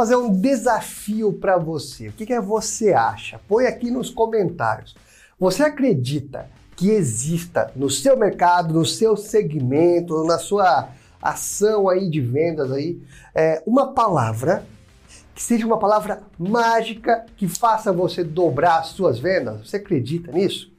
fazer um desafio para você. O que, que é você acha? Põe aqui nos comentários. Você acredita que exista no seu mercado, no seu segmento, na sua ação aí de vendas aí, é, uma palavra que seja uma palavra mágica que faça você dobrar as suas vendas? Você acredita nisso?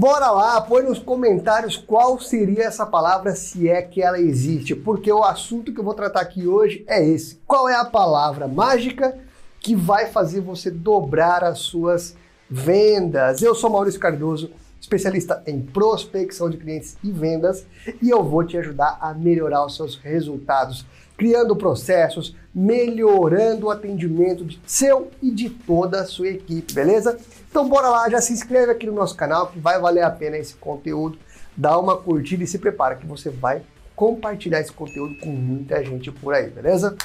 Bora lá, põe nos comentários qual seria essa palavra se é que ela existe, porque o assunto que eu vou tratar aqui hoje é esse. Qual é a palavra mágica que vai fazer você dobrar as suas vendas? Eu sou Maurício Cardoso, especialista em prospecção de clientes e vendas, e eu vou te ajudar a melhorar os seus resultados, criando processos, melhorando o atendimento de seu e de toda a sua equipe, beleza? Então bora lá, já se inscreve aqui no nosso canal que vai valer a pena esse conteúdo. Dá uma curtida e se prepara que você vai compartilhar esse conteúdo com muita gente por aí, beleza?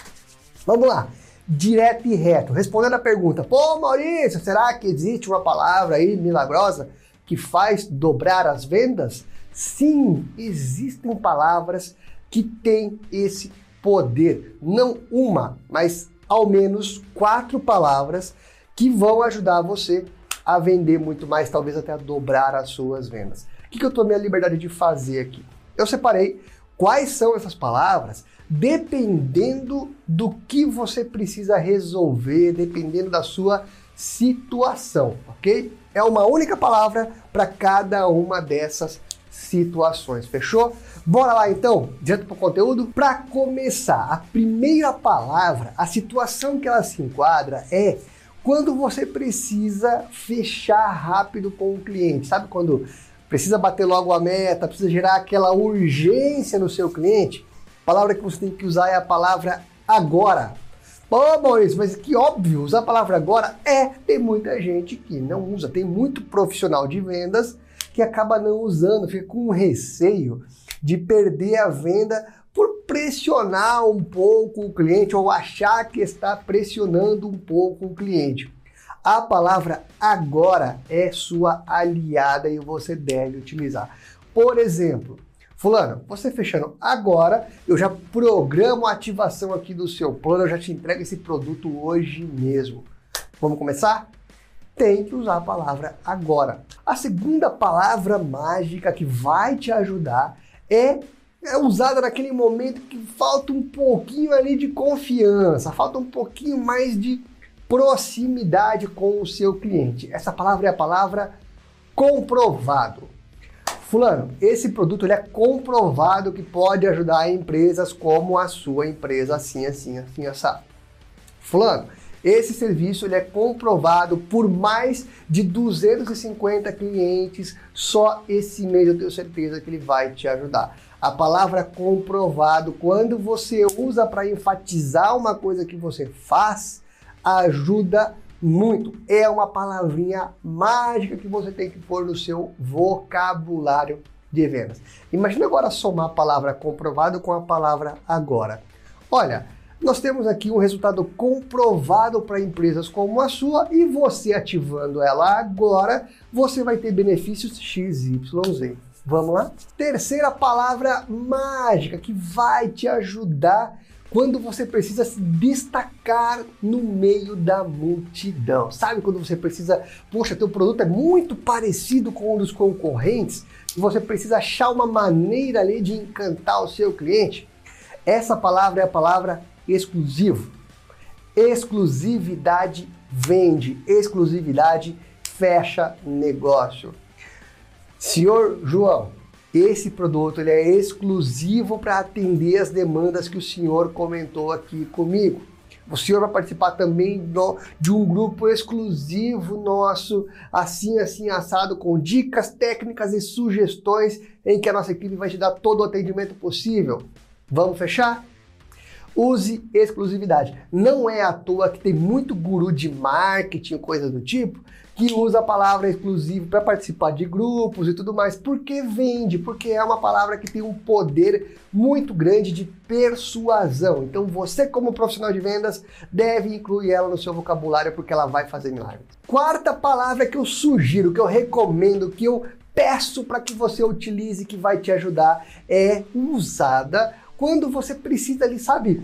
Vamos lá, direto e reto, respondendo a pergunta: Pô, Maurício, será que existe uma palavra aí milagrosa que faz dobrar as vendas? Sim, existem palavras que têm esse poder. Não uma, mas ao menos quatro palavras que vão ajudar você a vender muito mais, talvez até a dobrar as suas vendas. O que, eu tomei a liberdade de fazer aqui? Eu separei quais são essas palavras dependendo do que você precisa resolver, dependendo da sua situação, ok? É uma única palavra para cada uma dessas situações, fechou? Bora lá então, direto para o conteúdo? Para começar, a primeira palavra, a situação que ela se enquadra é quando você precisa fechar rápido com o cliente. Sabe quando precisa bater logo a meta, precisa gerar aquela urgência no seu cliente? A palavra que você tem que usar é a palavra agora. Pô, Maurício, mas que óbvio, usar a palavra agora é. Tem muita gente que não usa, tem muito profissional de vendas que acaba não usando, fica com receio de perder a venda por pressionar um pouco o cliente ou achar que está pressionando um pouco o cliente. A palavra agora é sua aliada e você deve utilizar. Por exemplo, Fulano, você fechando agora, eu já programo a ativação aqui do seu plano, eu já te entrego esse produto hoje mesmo. Vamos começar? Tem que usar a palavra agora. A segunda palavra mágica que vai te ajudar é é usada naquele momento que falta um pouquinho ali de confiança, falta um pouquinho mais de proximidade com o seu cliente. Essa palavra é a palavra comprovado. Fulano, esse produto ele é comprovado que pode ajudar empresas como a sua empresa, assim, assim, assim, assado. Fulano, esse serviço ele é comprovado por mais de 250 clientes. Só esse mês eu tenho certeza que ele vai te ajudar. A palavra comprovado, quando você usa para enfatizar uma coisa que você faz, ajuda muito. É uma palavrinha mágica que você tem que pôr no seu vocabulário de vendas. Imagina agora somar a palavra comprovado com a palavra agora. Olha, nós temos aqui um resultado comprovado para empresas como a sua e você ativando ela agora, você vai ter benefícios XYZ. Vamos lá? Terceira palavra mágica que vai te ajudar quando você precisa se destacar no meio da multidão. Sabe quando você precisa, poxa, teu produto é muito parecido com um dos concorrentes e você precisa achar uma maneira ali de encantar o seu cliente? Essa palavra é a palavra exclusivo. Exclusividade vende, exclusividade fecha negócio. Senhor João, esse produto ele é exclusivo para atender as demandas que o senhor comentou aqui comigo. O senhor vai participar também do, de um grupo exclusivo nosso, assim, assim, assado, com dicas técnicas e sugestões em que a nossa equipe vai te dar todo o atendimento possível. Vamos fechar? Use exclusividade. Não é à toa que tem muito guru de marketing, coisa do tipo, que usa a palavra exclusivo para participar de grupos e tudo mais, porque vende, porque é uma palavra que tem um poder muito grande de persuasão. Então você, como profissional de vendas, deve incluir ela no seu vocabulário porque ela vai fazer milagres. Quarta palavra que eu sugiro, que eu recomendo, que eu peço para que você utilize, que vai te ajudar, é usada quando você precisa ali, sabe,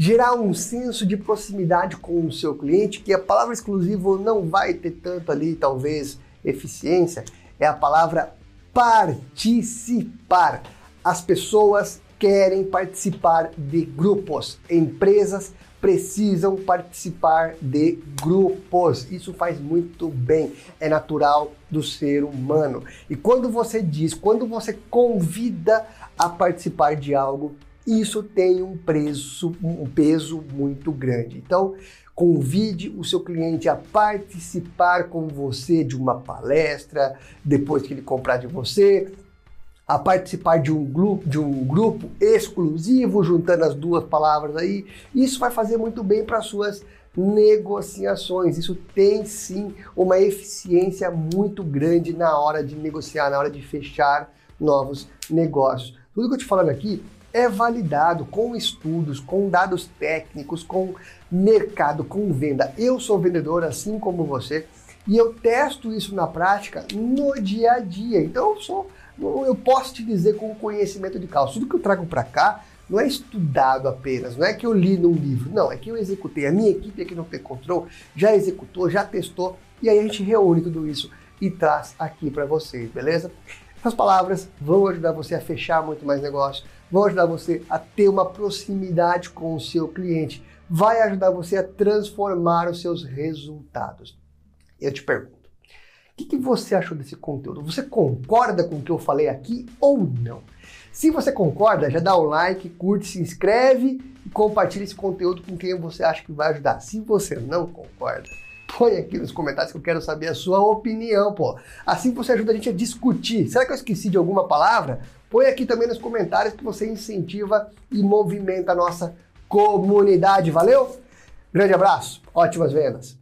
gerar um senso de proximidade com o seu cliente, que a palavra exclusivo não vai ter tanto ali, talvez, eficiência, é a palavra participar. As pessoas querem participar de grupos, empresas precisam participar de grupos. Isso faz muito bem, é natural do ser humano. E quando você diz, quando você convida a participar de algo, isso tem um preço, um peso muito grande. Então, convide o seu cliente a participar com você de uma palestra, depois que ele comprar de você, a participar de um grupo, de um grupo exclusivo, juntando as duas palavras aí. Isso vai fazer muito bem para suas negociações. Isso tem sim uma eficiência muito grande na hora de negociar, na hora de fechar novos negócios. Tudo que eu te falando aqui é validado com estudos, com dados técnicos, com mercado, com venda. Eu sou vendedor assim como você e eu testo isso na prática no dia a dia. Então eu sou eu posso te dizer com conhecimento de causa. Tudo que eu trago para cá não é estudado apenas, não é que eu li num livro, não, é que eu executei. A minha equipe aqui no P-Control já executou, já testou, e aí a gente reúne tudo isso e traz aqui para vocês, beleza? Essas palavras vão ajudar você a fechar muito mais negócio, vão ajudar você a ter uma proximidade com o seu cliente, vai ajudar você a transformar os seus resultados. Eu te pergunto, que, que você achou desse conteúdo? Você concorda com o que eu falei aqui ou não? Se você concorda, já dá um like, curte, se inscreve e compartilha esse conteúdo com quem você acha que vai ajudar. Se você não concorda, põe aqui nos comentários que eu quero saber a sua opinião, pô. Assim você ajuda a gente a discutir. Será que eu esqueci de alguma palavra? Põe aqui também nos comentários que você incentiva e movimenta a nossa comunidade. Valeu? Grande abraço, ótimas vendas!